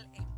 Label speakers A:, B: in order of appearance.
A: Mundial